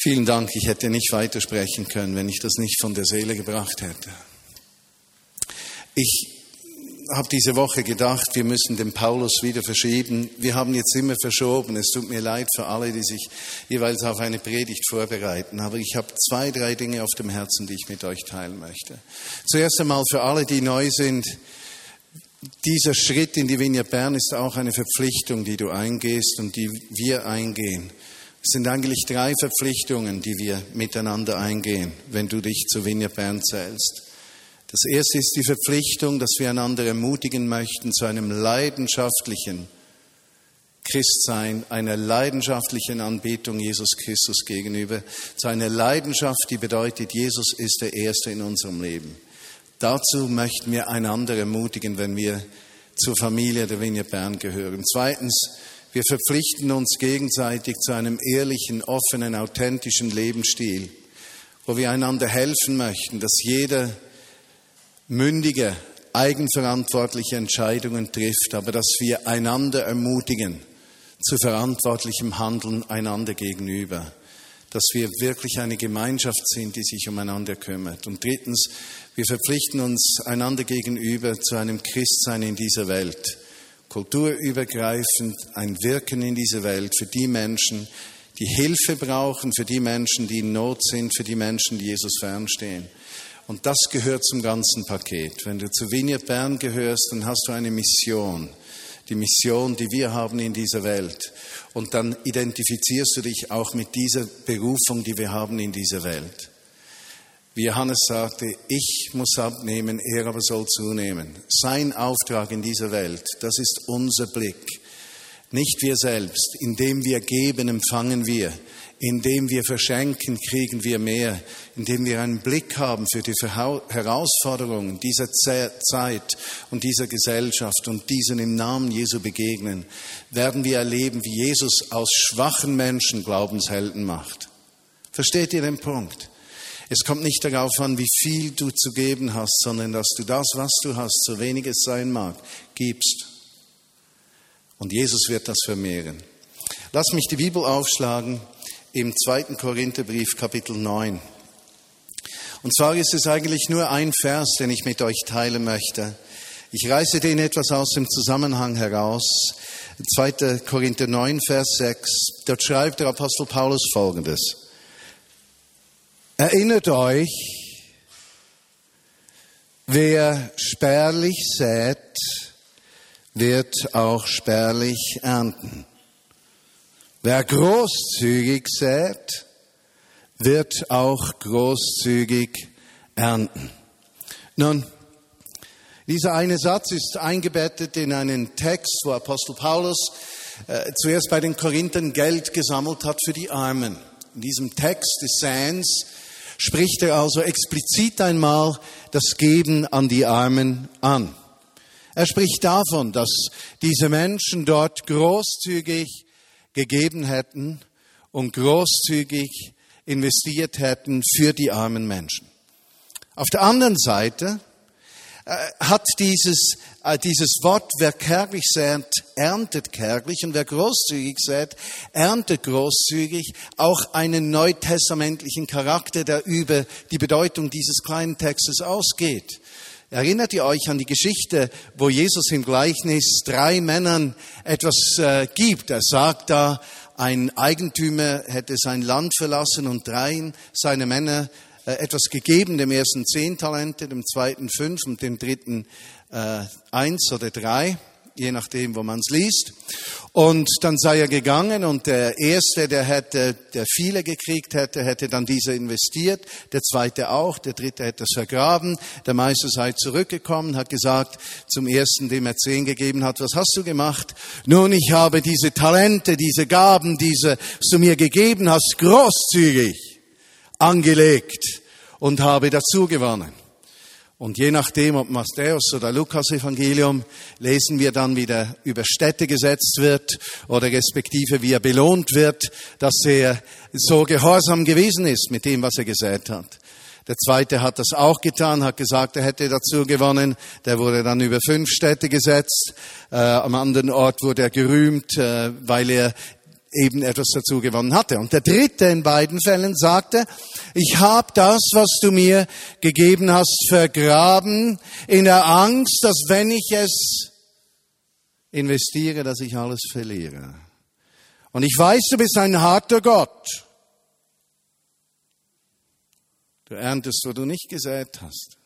Vielen Dank, ich hätte nicht weitersprechen können, wenn ich das nicht von der Seele gebracht hätte. Ich habe diese Woche gedacht, wir müssen den Paulus wieder verschieben. Wir haben jetzt immer verschoben. Es tut mir leid für alle, die sich jeweils auf eine Predigt vorbereiten. Aber ich habe zwei, drei Dinge auf dem Herzen, die ich mit euch teilen möchte. Zuerst einmal für alle, die neu sind. Dieser Schritt in die Vignette Bern ist auch eine Verpflichtung, die du eingehst und die wir eingehen. Es sind eigentlich drei Verpflichtungen, die wir miteinander eingehen, wenn du dich zu Vignette Bern zählst. Das erste ist die Verpflichtung, dass wir einander ermutigen möchten zu einem leidenschaftlichen Christsein, einer leidenschaftlichen Anbetung Jesus Christus gegenüber, zu einer Leidenschaft, die bedeutet, Jesus ist der Erste in unserem Leben. Dazu möchten wir einander ermutigen, wenn wir zur Familie der Vignette Bern gehören. Zweitens, wir verpflichten uns gegenseitig zu einem ehrlichen, offenen, authentischen Lebensstil, wo wir einander helfen möchten, dass jeder mündige, eigenverantwortliche Entscheidungen trifft, aber dass wir einander ermutigen zu verantwortlichem Handeln einander gegenüber, dass wir wirklich eine Gemeinschaft sind, die sich umeinander kümmert. Und drittens, wir verpflichten uns einander gegenüber zu einem Christsein in dieser Welt, kulturübergreifend ein Wirken in dieser Welt für die Menschen, die Hilfe brauchen, für die Menschen, die in Not sind, für die Menschen, die Jesus fernstehen. Und das gehört zum ganzen Paket. Wenn du zu Vignette Bern gehörst, dann hast du eine Mission. Die Mission, die wir haben in dieser Welt. Und dann identifizierst du dich auch mit dieser Berufung, die wir haben in dieser Welt. Wie Johannes sagte, ich muss abnehmen, er aber soll zunehmen. Sein Auftrag in dieser Welt, das ist unser Blick. Nicht wir selbst. Indem wir geben, empfangen wir. Indem wir verschenken, kriegen wir mehr. Indem wir einen Blick haben für die Herausforderungen dieser Zeit und dieser Gesellschaft und diesen im Namen Jesu begegnen, werden wir erleben, wie Jesus aus schwachen Menschen Glaubenshelden macht. Versteht ihr den Punkt? Es kommt nicht darauf an, wie viel du zu geben hast, sondern dass du das, was du hast, so wenig es sein mag, gibst. Und Jesus wird das vermehren. Lass mich die Bibel aufschlagen im zweiten Korintherbrief Kapitel 9. Und zwar ist es eigentlich nur ein Vers, den ich mit euch teilen möchte. Ich reiße den etwas aus dem Zusammenhang heraus. 2. Korinther 9, Vers 6. Dort schreibt der Apostel Paulus Folgendes. Erinnert euch, wer spärlich sät, wird auch spärlich ernten. Wer großzügig sät, wird auch großzügig ernten. Nun, dieser eine Satz ist eingebettet in einen Text, wo Apostel Paulus äh, zuerst bei den Korinthern Geld gesammelt hat für die Armen. In diesem Text des Sans spricht er also explizit einmal das Geben an die Armen an. Er spricht davon, dass diese Menschen dort großzügig gegeben hätten und großzügig investiert hätten für die armen Menschen. Auf der anderen Seite äh, hat dieses, äh, dieses Wort, kärglich sät, erntet kärglich und wer großzügig sät, erntet großzügig, auch einen neutestamentlichen Charakter, der über die Bedeutung dieses kleinen Textes ausgeht. Erinnert ihr euch an die Geschichte, wo Jesus im Gleichnis drei Männern etwas äh, gibt? Er sagt da, ein Eigentümer hätte sein Land verlassen und dreien seiner Männer äh, etwas gegeben, dem ersten zehn Talente, dem zweiten fünf und dem dritten äh, eins oder drei je nachdem, wo man es liest. Und dann sei er gegangen und der Erste, der hätte, der viele gekriegt hätte, hätte dann diese investiert, der Zweite auch, der Dritte hätte es vergraben, der Meister sei zurückgekommen, hat gesagt zum Ersten, dem er zehn gegeben hat, was hast du gemacht? Nun, ich habe diese Talente, diese Gaben, diese, was du mir gegeben hast, großzügig angelegt und habe dazu gewonnen. Und je nachdem, ob Matthäus oder Lukas Evangelium, lesen wir dann, wie der über Städte gesetzt wird oder respektive wie er belohnt wird, dass er so gehorsam gewesen ist mit dem, was er gesät hat. Der zweite hat das auch getan, hat gesagt, er hätte dazu gewonnen. Der wurde dann über fünf Städte gesetzt. Äh, am anderen Ort wurde er gerühmt, äh, weil er eben etwas dazu gewonnen hatte. Und der dritte in beiden Fällen sagte, ich habe das, was du mir gegeben hast, vergraben in der Angst, dass wenn ich es investiere, dass ich alles verliere. Und ich weiß, du bist ein harter Gott. Du erntest, wo du nicht gesät hast.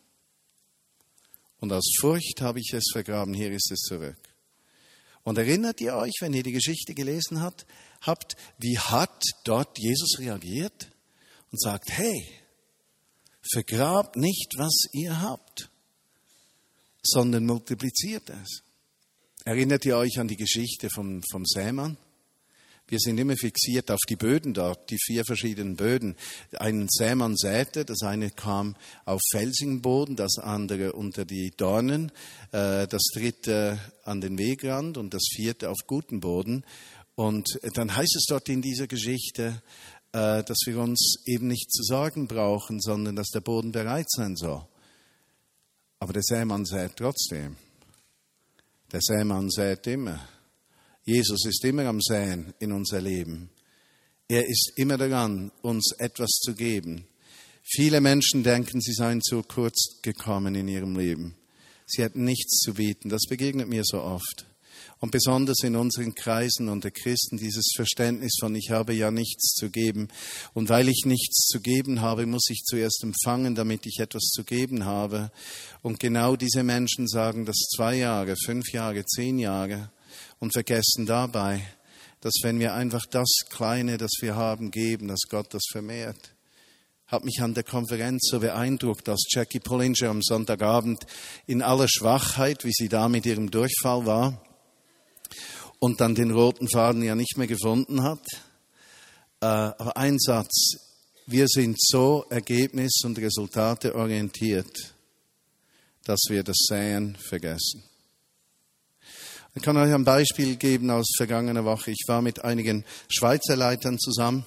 Und aus Furcht habe ich es vergraben. Hier ist es zurück. Und erinnert ihr euch, wenn ihr die Geschichte gelesen habt, habt, wie hat dort Jesus reagiert und sagt, hey, vergrabt nicht, was ihr habt, sondern multipliziert es. Erinnert ihr euch an die Geschichte vom, vom Sämann? Wir sind immer fixiert auf die Böden dort, die vier verschiedenen Böden. Ein Sämann säte, das eine kam auf felsigen Boden, das andere unter die Dornen, äh, das dritte an den Wegrand und das vierte auf guten Boden. Und dann heißt es dort in dieser Geschichte, äh, dass wir uns eben nicht zu sorgen brauchen, sondern dass der Boden bereit sein soll. Aber der Sämann sät trotzdem. Der Sämann sät immer. Jesus ist immer am Säen in unser Leben. Er ist immer daran, uns etwas zu geben. Viele Menschen denken, sie seien zu kurz gekommen in ihrem Leben. Sie hätten nichts zu bieten. Das begegnet mir so oft. Und besonders in unseren Kreisen unter Christen dieses Verständnis von, ich habe ja nichts zu geben. Und weil ich nichts zu geben habe, muss ich zuerst empfangen, damit ich etwas zu geben habe. Und genau diese Menschen sagen das zwei Jahre, fünf Jahre, zehn Jahre und vergessen dabei, dass wenn wir einfach das Kleine, das wir haben, geben, dass Gott das vermehrt. Hat mich an der Konferenz so beeindruckt, als Jackie Pullinger am Sonntagabend in aller Schwachheit, wie sie da mit ihrem Durchfall war und dann den roten Faden ja nicht mehr gefunden hat. Äh, aber ein Satz, wir sind so ergebnis- und Resultate orientiert, dass wir das Säen vergessen. Ich kann euch ein Beispiel geben aus vergangener Woche. Ich war mit einigen Schweizer Leitern zusammen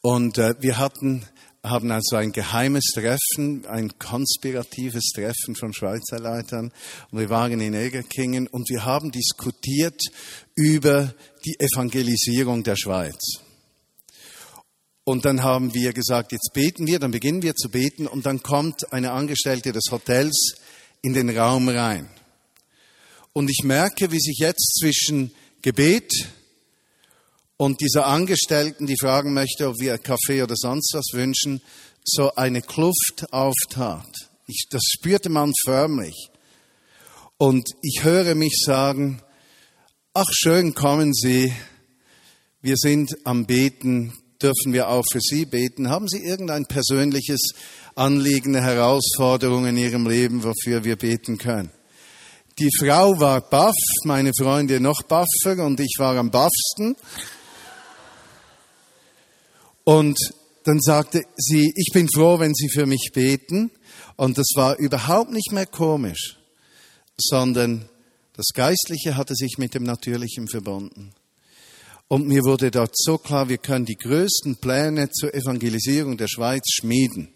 und äh, wir hatten haben also ein geheimes Treffen, ein konspiratives Treffen von Schweizer Leitern. Und wir waren in Egerkingen und wir haben diskutiert über die Evangelisierung der Schweiz. Und dann haben wir gesagt, jetzt beten wir, dann beginnen wir zu beten und dann kommt eine Angestellte des Hotels in den Raum rein. Und ich merke, wie sich jetzt zwischen Gebet und dieser Angestellten, die fragen möchte, ob wir Kaffee oder sonst was wünschen, so eine Kluft auftat. Ich, das spürte man förmlich. Und ich höre mich sagen, ach schön, kommen Sie, wir sind am Beten, dürfen wir auch für Sie beten? Haben Sie irgendein persönliches Anliegen, eine Herausforderung in Ihrem Leben, wofür wir beten können? Die Frau war baff, meine Freunde noch baffer und ich war am baffsten. Und dann sagte sie, ich bin froh, wenn Sie für mich beten. Und das war überhaupt nicht mehr komisch, sondern das Geistliche hatte sich mit dem Natürlichen verbunden. Und mir wurde dort so klar, wir können die größten Pläne zur Evangelisierung der Schweiz schmieden.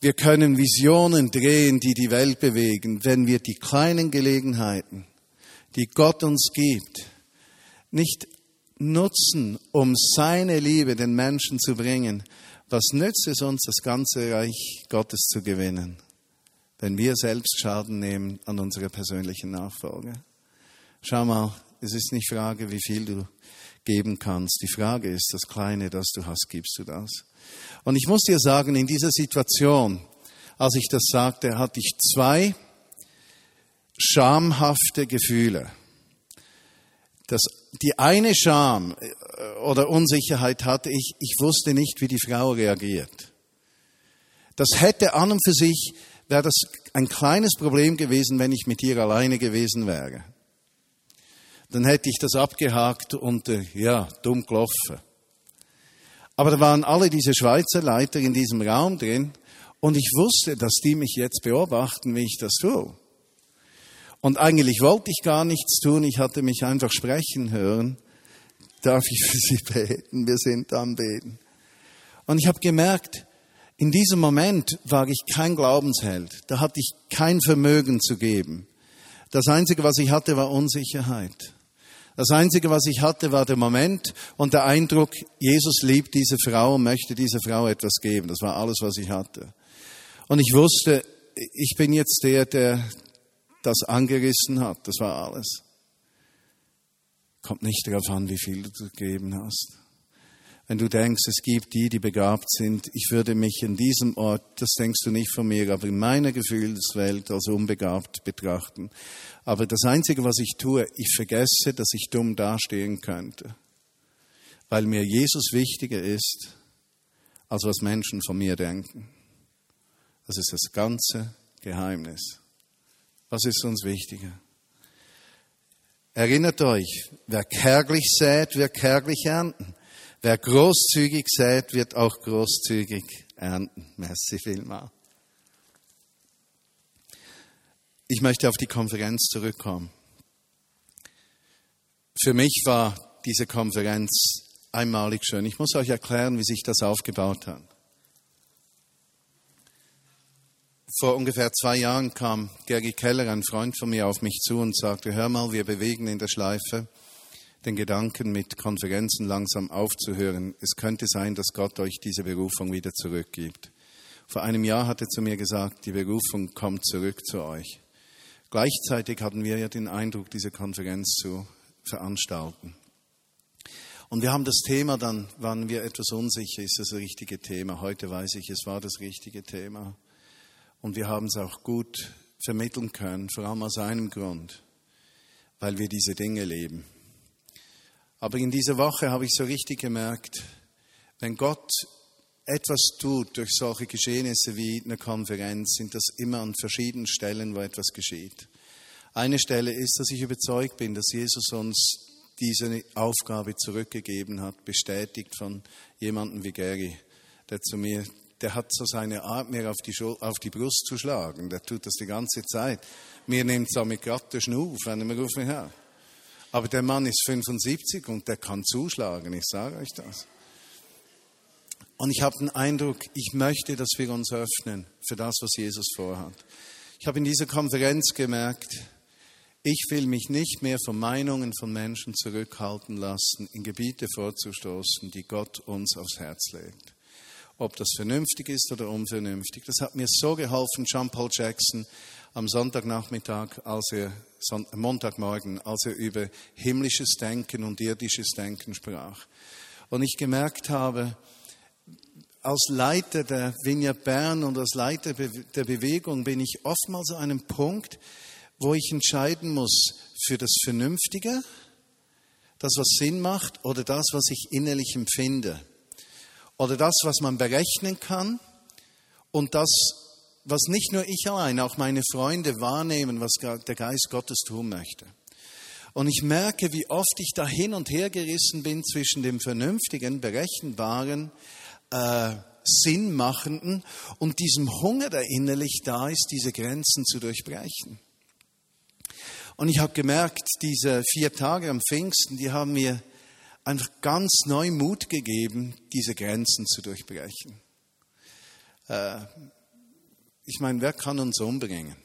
Wir können Visionen drehen, die die Welt bewegen, wenn wir die kleinen Gelegenheiten, die Gott uns gibt, nicht nutzen, um seine Liebe den Menschen zu bringen. Was nützt es uns, das ganze Reich Gottes zu gewinnen, wenn wir selbst Schaden nehmen an unserer persönlichen Nachfolge? Schau mal, es ist nicht Frage, wie viel du geben kannst. Die Frage ist, das Kleine, das du hast, gibst du das? Und ich muss dir sagen, in dieser Situation, als ich das sagte, hatte ich zwei schamhafte Gefühle. Das, die eine Scham äh, oder Unsicherheit hatte ich, ich wusste nicht, wie die Frau reagiert. Das hätte an und für sich, wäre das ein kleines Problem gewesen, wenn ich mit ihr alleine gewesen wäre. Dann hätte ich das abgehakt und, äh, ja, dumm gelaufen. Aber da waren alle diese Schweizer Leiter in diesem Raum drin und ich wusste, dass die mich jetzt beobachten, wie ich das tue. Und eigentlich wollte ich gar nichts tun, ich hatte mich einfach sprechen hören. Darf ich für Sie beten? Wir sind am Beten. Und ich habe gemerkt, in diesem Moment war ich kein Glaubensheld. Da hatte ich kein Vermögen zu geben. Das Einzige, was ich hatte, war Unsicherheit. Das Einzige, was ich hatte, war der Moment und der Eindruck, Jesus liebt diese Frau und möchte dieser Frau etwas geben. Das war alles, was ich hatte. Und ich wusste, ich bin jetzt der, der das angerissen hat. Das war alles. Kommt nicht darauf an, wie viel du gegeben hast. Wenn du denkst, es gibt die, die begabt sind, ich würde mich in diesem Ort, das denkst du nicht von mir, aber in meiner Gefühlswelt als unbegabt betrachten. Aber das Einzige, was ich tue, ich vergesse, dass ich dumm dastehen könnte, weil mir Jesus wichtiger ist, als was Menschen von mir denken. Das ist das ganze Geheimnis. Was ist uns wichtiger? Erinnert euch, wer kärglich sät, wird kärglich ernten. Wer großzügig sät, wird auch großzügig ernten. Merci vielmal. Ich möchte auf die Konferenz zurückkommen. Für mich war diese Konferenz einmalig schön. Ich muss euch erklären, wie sich das aufgebaut hat. Vor ungefähr zwei Jahren kam Gergi Keller, ein Freund von mir, auf mich zu und sagte, hör mal, wir bewegen in der Schleife den Gedanken, mit Konferenzen langsam aufzuhören. Es könnte sein, dass Gott euch diese Berufung wieder zurückgibt. Vor einem Jahr hat er zu mir gesagt, die Berufung kommt zurück zu euch. Gleichzeitig hatten wir ja den Eindruck, diese Konferenz zu veranstalten. Und wir haben das Thema, dann waren wir etwas unsicher, ist das das richtige Thema? Heute weiß ich, es war das richtige Thema. Und wir haben es auch gut vermitteln können, vor allem aus einem Grund, weil wir diese Dinge leben. Aber in dieser Woche habe ich so richtig gemerkt, wenn Gott etwas tut durch solche Geschehnisse wie eine Konferenz, sind das immer an verschiedenen Stellen, wo etwas geschieht. Eine Stelle ist, dass ich überzeugt bin, dass Jesus uns diese Aufgabe zurückgegeben hat, bestätigt von jemandem wie Gary, der zu mir, der hat so seine Art, mir auf die, auf die Brust zu schlagen. Der tut das die ganze Zeit. Mir nimmt es auch mit gerade Schnuf, wenn er mir ruft mich her. Aber der Mann ist 75 und der kann zuschlagen, ich sage euch das. Und ich habe den Eindruck, ich möchte, dass wir uns öffnen für das, was Jesus vorhat. Ich habe in dieser Konferenz gemerkt, ich will mich nicht mehr von Meinungen von Menschen zurückhalten lassen, in Gebiete vorzustoßen, die Gott uns aufs Herz legt. Ob das vernünftig ist oder unvernünftig. Das hat mir so geholfen, John Paul Jackson am Sonntagnachmittag, als er, Montagmorgen, als er über himmlisches Denken und irdisches Denken sprach. Und ich gemerkt habe, als Leiter der Vineyard Bern und als Leiter der Bewegung bin ich oftmals an einem Punkt, wo ich entscheiden muss für das Vernünftige, das, was Sinn macht, oder das, was ich innerlich empfinde. Oder das, was man berechnen kann und das, was nicht nur ich allein, auch meine Freunde wahrnehmen, was der Geist Gottes tun möchte. Und ich merke, wie oft ich da hin und her gerissen bin zwischen dem vernünftigen, berechenbaren, äh, sinnmachenden und diesem Hunger, der innerlich da ist, diese Grenzen zu durchbrechen. Und ich habe gemerkt, diese vier Tage am Pfingsten, die haben mir einfach ganz neu Mut gegeben, diese Grenzen zu durchbrechen. Äh, ich meine, wer kann uns umbringen?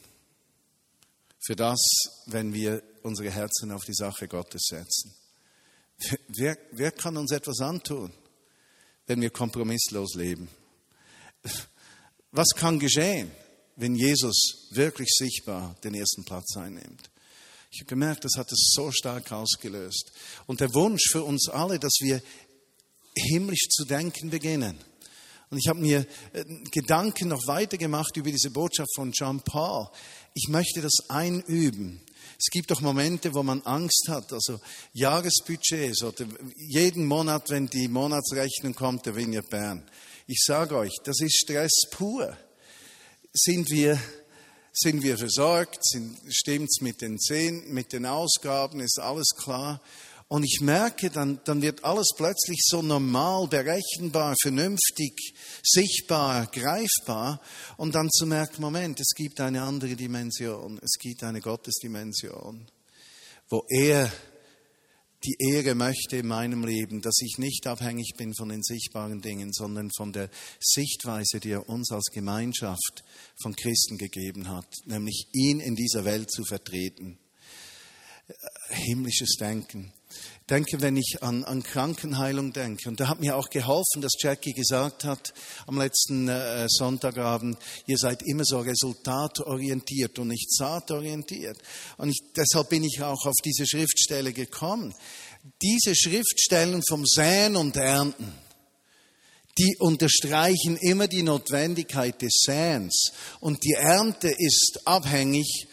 Für das, wenn wir unsere Herzen auf die Sache Gottes setzen. Wer, wer kann uns etwas antun? wenn wir kompromisslos leben? Was kann geschehen, wenn Jesus wirklich sichtbar den ersten Platz einnimmt? Ich habe gemerkt, das hat es so stark ausgelöst. Und der Wunsch für uns alle, dass wir himmlisch zu denken beginnen. Und ich habe mir äh, Gedanken noch weiter gemacht über diese Botschaft von Jean Paul. Ich möchte das einüben. Es gibt doch Momente, wo man Angst hat, also Jahresbudgets oder jeden Monat, wenn die Monatsrechnung kommt, der Vineyard Bern. Ich sage euch, das ist Stress pur. Sind wir, sind wir versorgt? Stimmt es mit den Zehn, mit den Ausgaben? Ist alles klar? Und ich merke, dann, dann wird alles plötzlich so normal, berechenbar, vernünftig, sichtbar, greifbar. Und dann zu merken, Moment, es gibt eine andere Dimension. Es gibt eine Gottesdimension, wo er die Ehre möchte in meinem Leben, dass ich nicht abhängig bin von den sichtbaren Dingen, sondern von der Sichtweise, die er uns als Gemeinschaft von Christen gegeben hat, nämlich ihn in dieser Welt zu vertreten. himmlisches Denken. Denke, wenn ich an, an Krankenheilung denke. Und da hat mir auch geholfen, dass Jackie gesagt hat am letzten äh, Sonntagabend, ihr seid immer so resultatorientiert und nicht saatorientiert. Und ich, deshalb bin ich auch auf diese Schriftstelle gekommen. Diese Schriftstellen vom Säen und Ernten, die unterstreichen immer die Notwendigkeit des Säens. Und die Ernte ist abhängig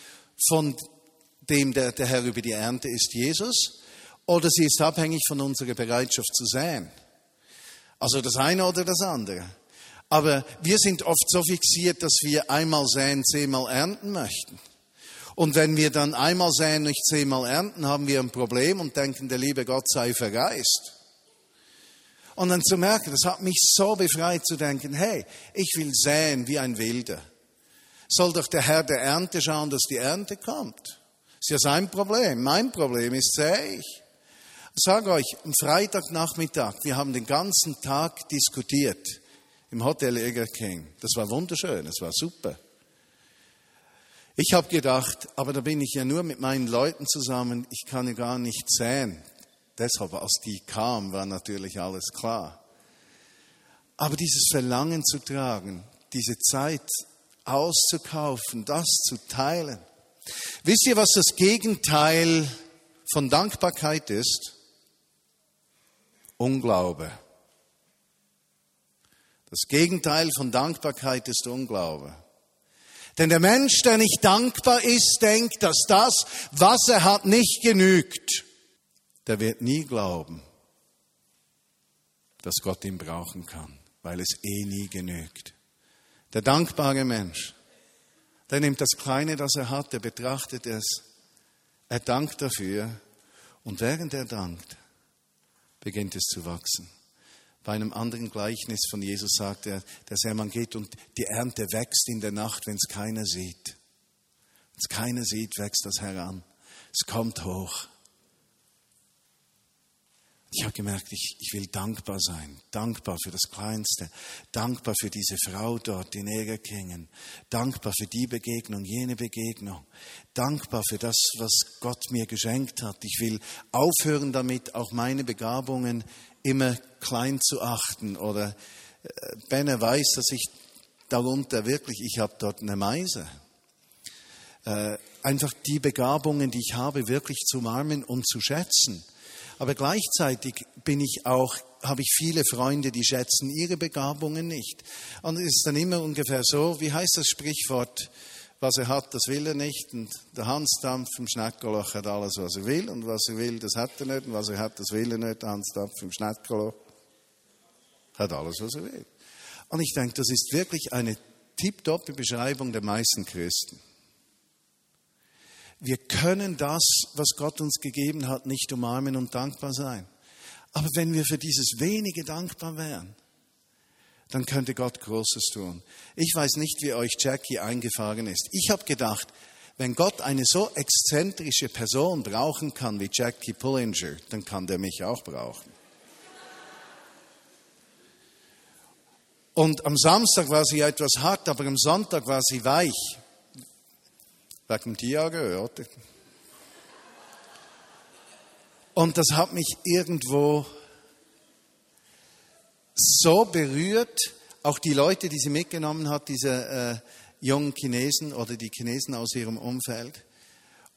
von dem, der, der Herr über die Ernte ist, Jesus, oder sie ist abhängig von unserer Bereitschaft zu säen. Also das eine oder das andere. Aber wir sind oft so fixiert, dass wir einmal säen, zehnmal ernten möchten. Und wenn wir dann einmal säen, nicht zehnmal ernten, haben wir ein Problem und denken, der liebe Gott sei verreist. Und dann zu merken, das hat mich so befreit zu denken, hey, ich will säen wie ein Wilder. Soll doch der Herr der Ernte schauen, dass die Ernte kommt. Ist ja sein Problem. Mein Problem ist, sähe ich. Ich sage euch, am Freitagnachmittag, wir haben den ganzen Tag diskutiert im Hotel Eger King. Das war wunderschön, es war super. Ich habe gedacht, aber da bin ich ja nur mit meinen Leuten zusammen, ich kann ja gar nicht säen. Deshalb, als die kam, war natürlich alles klar. Aber dieses Verlangen zu tragen, diese Zeit auszukaufen, das zu teilen. Wisst ihr, was das Gegenteil von Dankbarkeit ist? Unglaube. Das Gegenteil von Dankbarkeit ist Unglaube. Denn der Mensch, der nicht dankbar ist, denkt, dass das, was er hat, nicht genügt der wird nie glauben, dass Gott ihn brauchen kann, weil es eh nie genügt. Der dankbare Mensch, der nimmt das Kleine, das er hat, der betrachtet es, er dankt dafür und während er dankt, beginnt es zu wachsen. Bei einem anderen Gleichnis von Jesus sagt er, der Sämann geht und die Ernte wächst in der Nacht, wenn es keiner sieht. Wenn es keiner sieht, wächst das heran. Es kommt hoch. Ich habe gemerkt, ich, ich will dankbar sein, dankbar für das Kleinste, dankbar für diese Frau dort in Egerkingen, dankbar für die Begegnung, jene Begegnung, dankbar für das, was Gott mir geschenkt hat. Ich will aufhören damit, auch meine Begabungen immer klein zu achten. Oder äh, Benne weiß, dass ich darunter wirklich, ich habe dort eine Meise. Äh, einfach die Begabungen, die ich habe, wirklich zu umarmen und zu schätzen aber gleichzeitig bin ich auch, habe ich viele Freunde, die schätzen ihre Begabungen nicht. Und es ist dann immer ungefähr so, wie heißt das Sprichwort? Was er hat, das will er nicht. Und der Hansdampf im Schneckerloch hat alles, was er will. Und was er will, das hat er nicht. Und was er hat, das will er nicht. Der Hansdampf im Schneckerloch hat alles, was er will. Und ich denke, das ist wirklich eine tiptoppe Beschreibung der meisten Christen. Wir können das, was Gott uns gegeben hat, nicht umarmen und dankbar sein. Aber wenn wir für dieses wenige dankbar wären, dann könnte Gott Großes tun. Ich weiß nicht, wie euch Jackie eingefahren ist. Ich habe gedacht, wenn Gott eine so exzentrische Person brauchen kann wie Jackie Pullinger, dann kann der mich auch brauchen. Und am Samstag war sie etwas hart, aber am Sonntag war sie weich wegen dem Dia gehört. Und das hat mich irgendwo so berührt, auch die Leute, die sie mitgenommen hat, diese äh, jungen Chinesen oder die Chinesen aus ihrem Umfeld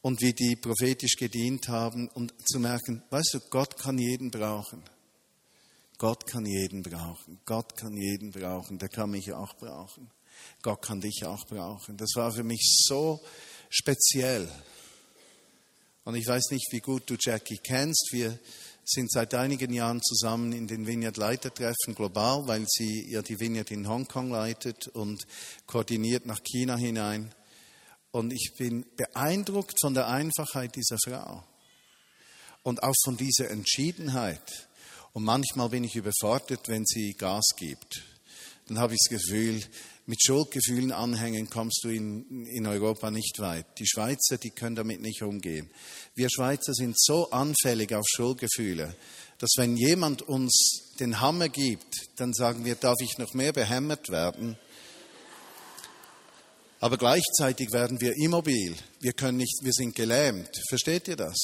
und wie die prophetisch gedient haben und zu merken, weißt du, Gott kann jeden brauchen. Gott kann jeden brauchen. Gott kann jeden brauchen. Der kann mich auch brauchen. Gott kann dich auch brauchen. Das war für mich so speziell. Und ich weiß nicht, wie gut du Jackie kennst. Wir sind seit einigen Jahren zusammen in den Vineyard Leitertreffen global, weil sie ja die Vineyard in Hongkong leitet und koordiniert nach China hinein. Und ich bin beeindruckt von der Einfachheit dieser Frau und auch von dieser Entschiedenheit. Und manchmal bin ich überfordert, wenn sie Gas gibt. Dann habe ich das Gefühl, mit Schuldgefühlen anhängen, kommst du in, in Europa nicht weit. Die Schweizer, die können damit nicht umgehen. Wir Schweizer sind so anfällig auf Schuldgefühle, dass wenn jemand uns den Hammer gibt, dann sagen wir, darf ich noch mehr behämmert werden? Aber gleichzeitig werden wir immobil. Wir können nicht, wir sind gelähmt. Versteht ihr das?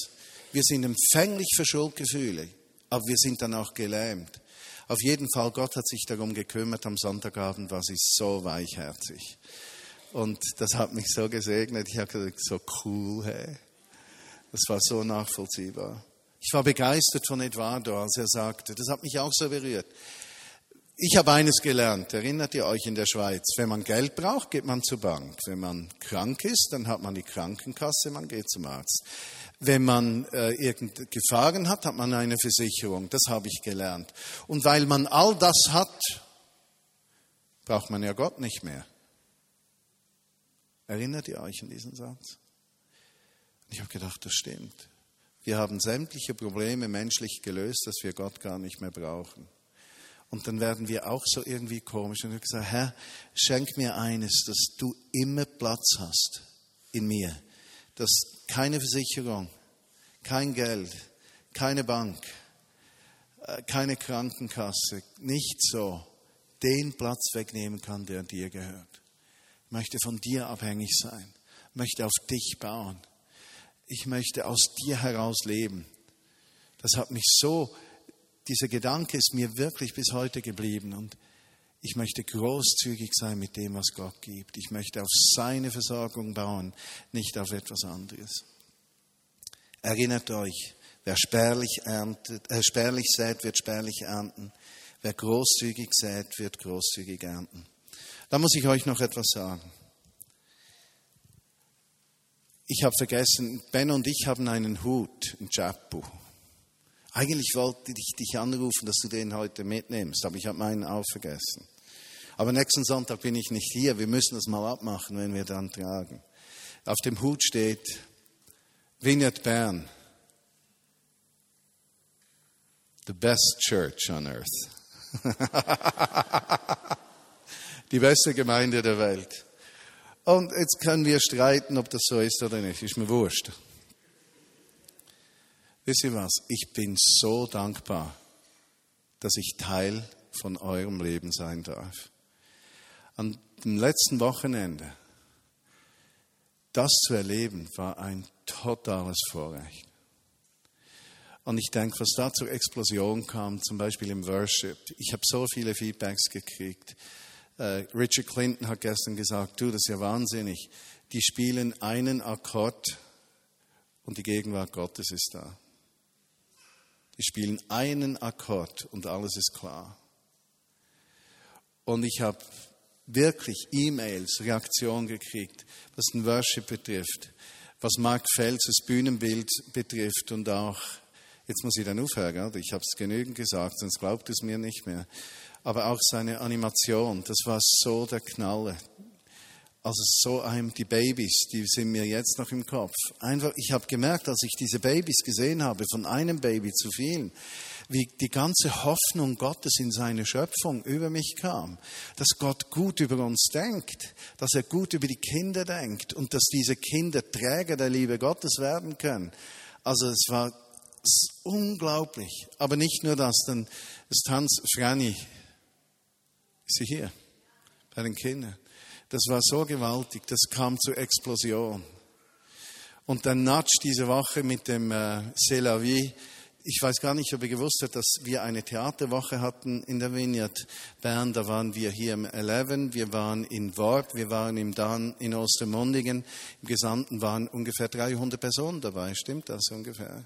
Wir sind empfänglich für Schuldgefühle, aber wir sind dann auch gelähmt. Auf jeden Fall, Gott hat sich darum gekümmert. Am Sonntagabend war sie so weichherzig. Und das hat mich so gesegnet. Ich habe gesagt, so cool, hey. Das war so nachvollziehbar. Ich war begeistert von Eduardo, als er sagte, das hat mich auch so berührt. Ich habe eines gelernt, erinnert ihr euch in der Schweiz, wenn man Geld braucht, geht man zur Bank. Wenn man krank ist, dann hat man die Krankenkasse, man geht zum Arzt. Wenn man äh, irgendeine Gefahren hat, hat man eine Versicherung. Das habe ich gelernt. Und weil man all das hat, braucht man ja Gott nicht mehr. Erinnert ihr euch an diesen Satz? Ich habe gedacht, das stimmt. Wir haben sämtliche Probleme menschlich gelöst, dass wir Gott gar nicht mehr brauchen. Und dann werden wir auch so irgendwie komisch. Und ich habe gesagt, Herr, schenk mir eines, dass du immer Platz hast in mir. Dass keine Versicherung, kein Geld, keine Bank, äh, keine Krankenkasse, nicht so den Platz wegnehmen kann, der dir gehört. Ich möchte von dir abhängig sein, ich möchte auf dich bauen. Ich möchte aus dir heraus leben. Das hat mich so dieser Gedanke ist mir wirklich bis heute geblieben und ich möchte großzügig sein mit dem, was Gott gibt. Ich möchte auf seine Versorgung bauen, nicht auf etwas anderes. Erinnert euch, wer spärlich, erntet, äh, spärlich sät, wird spärlich ernten. Wer großzügig sät, wird großzügig ernten. Da muss ich euch noch etwas sagen. Ich habe vergessen, Ben und ich haben einen Hut, ein Chapu. Eigentlich wollte ich dich anrufen, dass du den heute mitnimmst, aber ich habe meinen auch vergessen. Aber nächsten Sonntag bin ich nicht hier. Wir müssen das mal abmachen, wenn wir dann tragen. Auf dem Hut steht Vineyard Bern. The best church on earth. Die beste Gemeinde der Welt. Und jetzt können wir streiten, ob das so ist oder nicht. Ist mir wurscht. Wisst ihr was? Ich bin so dankbar, dass ich Teil von eurem Leben sein darf. An dem letzten Wochenende, das zu erleben, war ein totales Vorrecht. Und ich denke, was da zur Explosion kam, zum Beispiel im Worship, ich habe so viele Feedbacks gekriegt. Uh, Richard Clinton hat gestern gesagt, du, das ist ja wahnsinnig. Die spielen einen Akkord und die Gegenwart Gottes ist da. Die spielen einen Akkord und alles ist klar. Und ich habe wirklich E-Mails, Reaktionen gekriegt, was den Worship betrifft, was Mark Felses Bühnenbild betrifft und auch, jetzt muss ich dann aufhören, oder? ich habe es genügend gesagt, sonst glaubt es mir nicht mehr, aber auch seine Animation, das war so der Knaller. Also so einem, die Babys, die sind mir jetzt noch im Kopf. Einfach, ich habe gemerkt, als ich diese Babys gesehen habe, von einem Baby zu vielen, wie die ganze Hoffnung Gottes in seine Schöpfung über mich kam. Dass Gott gut über uns denkt, dass er gut über die Kinder denkt und dass diese Kinder Träger der Liebe Gottes werden können. Also es war unglaublich. Aber nicht nur das, dann ist Hans Franny, ist sie hier, bei den Kindern. Das war so gewaltig, das kam zur Explosion. Und dann Natsch diese Woche mit dem äh, C'est la vie. Ich weiß gar nicht, ob ihr gewusst habt, dass wir eine Theaterwoche hatten in der Vineyard Bern. Da waren wir hier im 11, wir waren in Worp, wir waren im Dan in Ostermundigen. Im Gesamten waren ungefähr 300 Personen dabei. Stimmt das ungefähr?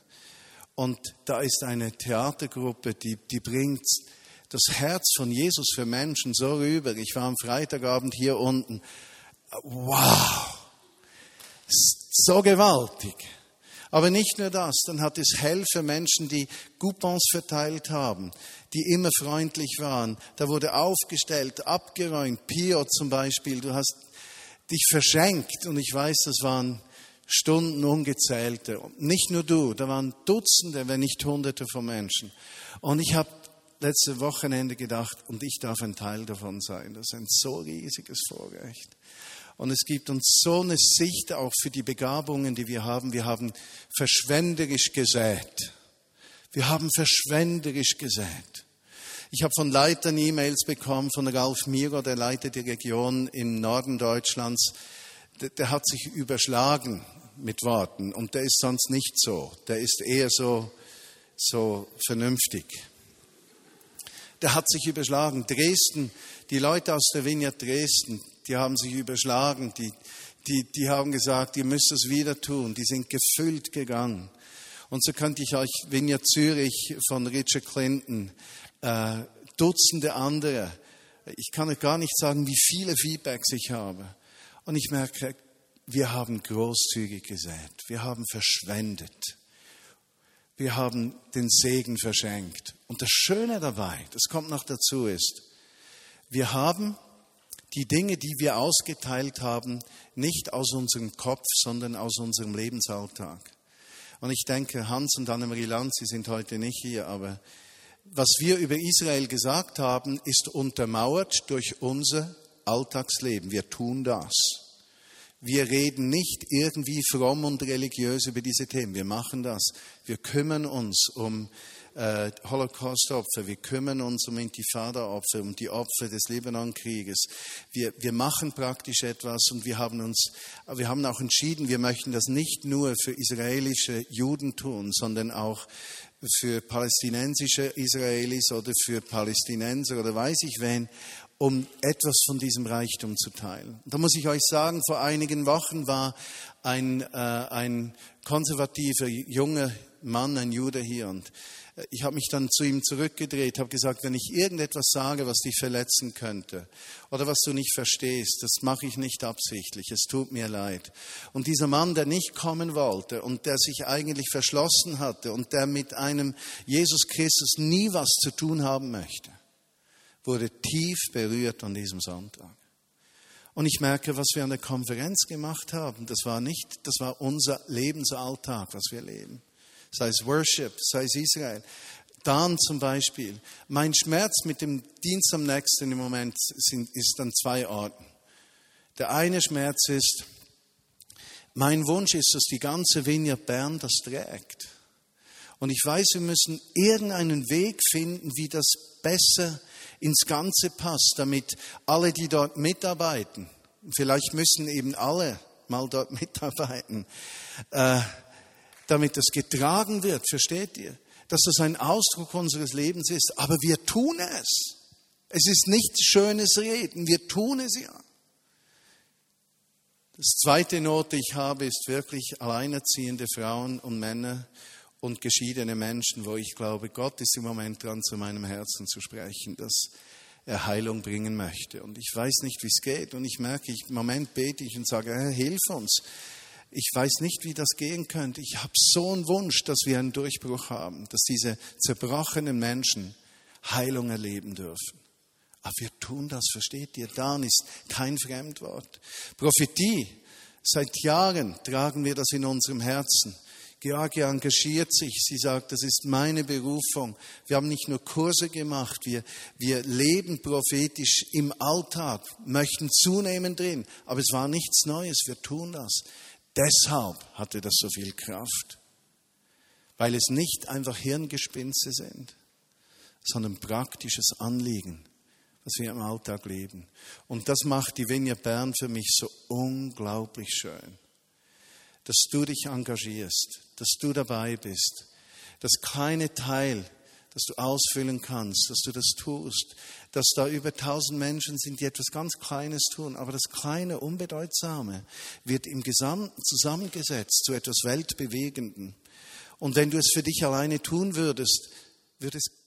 Und da ist eine Theatergruppe, die, die bringt das Herz von Jesus für Menschen so rüber. Ich war am Freitagabend hier unten. Wow! So gewaltig. Aber nicht nur das, dann hat es Helfer, Menschen, die Coupons verteilt haben, die immer freundlich waren. Da wurde aufgestellt, abgeräumt. Pio zum Beispiel, du hast dich verschenkt und ich weiß, das waren Stunden ungezählte. Nicht nur du, da waren Dutzende, wenn nicht Hunderte von Menschen. Und ich habe letzte Wochenende gedacht, und ich darf ein Teil davon sein. Das ist ein so riesiges Vorrecht. Und es gibt uns so eine Sicht auch für die Begabungen, die wir haben. Wir haben verschwenderisch gesät. Wir haben verschwenderisch gesät. Ich habe von Leitern E-Mails bekommen, von Ralf Miro, der leitet die Region im Norden Deutschlands. der, der hat sich überschlagen mit Worten und der ist sonst nicht so. Der ist eher so, so vernünftig. Der hat sich überschlagen. Dresden, die Leute aus der Vineyard Dresden, die haben sich überschlagen. Die, die, die haben gesagt, ihr müsst es wieder tun. Die sind gefüllt gegangen. Und so könnte ich euch Vineyard Zürich von Richard Clinton, äh, Dutzende andere, ich kann euch gar nicht sagen, wie viele Feedbacks ich habe. Und ich merke, wir haben großzügig gesät, wir haben verschwendet, wir haben den Segen verschenkt. Und das Schöne dabei, das kommt noch dazu, ist, wir haben die Dinge, die wir ausgeteilt haben, nicht aus unserem Kopf, sondern aus unserem Lebensalltag. Und ich denke, Hans und Annemarie Land, Sie sind heute nicht hier, aber was wir über Israel gesagt haben, ist untermauert durch unser Alltagsleben. Wir tun das. Wir reden nicht irgendwie fromm und religiös über diese Themen. Wir machen das. Wir kümmern uns um äh, Holocaust-Opfer, wir kümmern uns um Intifada-Opfer, um die Opfer des Libanon-Krieges. Wir, wir machen praktisch etwas und wir haben uns, wir haben auch entschieden, wir möchten das nicht nur für israelische Juden tun, sondern auch für palästinensische Israelis oder für Palästinenser oder weiß ich wen um etwas von diesem Reichtum zu teilen. Da muss ich euch sagen, vor einigen Wochen war ein, äh, ein konservativer junger Mann, ein Jude hier und äh, ich habe mich dann zu ihm zurückgedreht, habe gesagt, wenn ich irgendetwas sage, was dich verletzen könnte oder was du nicht verstehst, das mache ich nicht absichtlich, es tut mir leid. Und dieser Mann, der nicht kommen wollte und der sich eigentlich verschlossen hatte und der mit einem Jesus Christus nie was zu tun haben möchte, wurde tief berührt an diesem Sonntag. Und ich merke, was wir an der Konferenz gemacht haben, das war nicht, das war unser Lebensalltag, was wir leben. Sei es Worship, sei es Israel. Dan zum Beispiel. Mein Schmerz mit dem Dienst am nächsten im Moment sind, ist an zwei Orten. Der eine Schmerz ist, mein Wunsch ist, dass die ganze Vineyard Bern das trägt. Und ich weiß, wir müssen irgendeinen Weg finden, wie das besser ins Ganze passt, damit alle, die dort mitarbeiten, vielleicht müssen eben alle mal dort mitarbeiten, äh, damit das getragen wird, versteht ihr? Dass das ein Ausdruck unseres Lebens ist, aber wir tun es. Es ist nicht schönes Reden, wir tun es ja. Das zweite Note, ich habe, ist wirklich alleinerziehende Frauen und Männer und geschiedene Menschen, wo ich glaube, Gott ist im Moment dran, zu meinem Herzen zu sprechen, dass er Heilung bringen möchte. Und ich weiß nicht, wie es geht. Und ich merke, ich, im Moment bete ich und sage, Herr, hilf uns. Ich weiß nicht, wie das gehen könnte. Ich habe so einen Wunsch, dass wir einen Durchbruch haben, dass diese zerbrochenen Menschen Heilung erleben dürfen. Aber wir tun das, versteht ihr? Dan ist kein Fremdwort. Prophetie. Seit Jahren tragen wir das in unserem Herzen. Georgia engagiert sich. Sie sagt, das ist meine Berufung. Wir haben nicht nur Kurse gemacht, wir, wir leben prophetisch im Alltag, möchten zunehmen drin. Aber es war nichts Neues. Wir tun das. Deshalb hatte das so viel Kraft. Weil es nicht einfach Hirngespinste sind, sondern praktisches Anliegen, was wir im Alltag leben. Und das macht die Vinja Bern für mich so unglaublich schön dass du dich engagierst, dass du dabei bist, dass keine Teil, das du ausfüllen kannst, dass du das tust, dass da über tausend Menschen sind, die etwas ganz Kleines tun, aber das kleine, unbedeutsame wird im Gesamten zusammengesetzt zu etwas Weltbewegenden. Und wenn du es für dich alleine tun würdest, würde es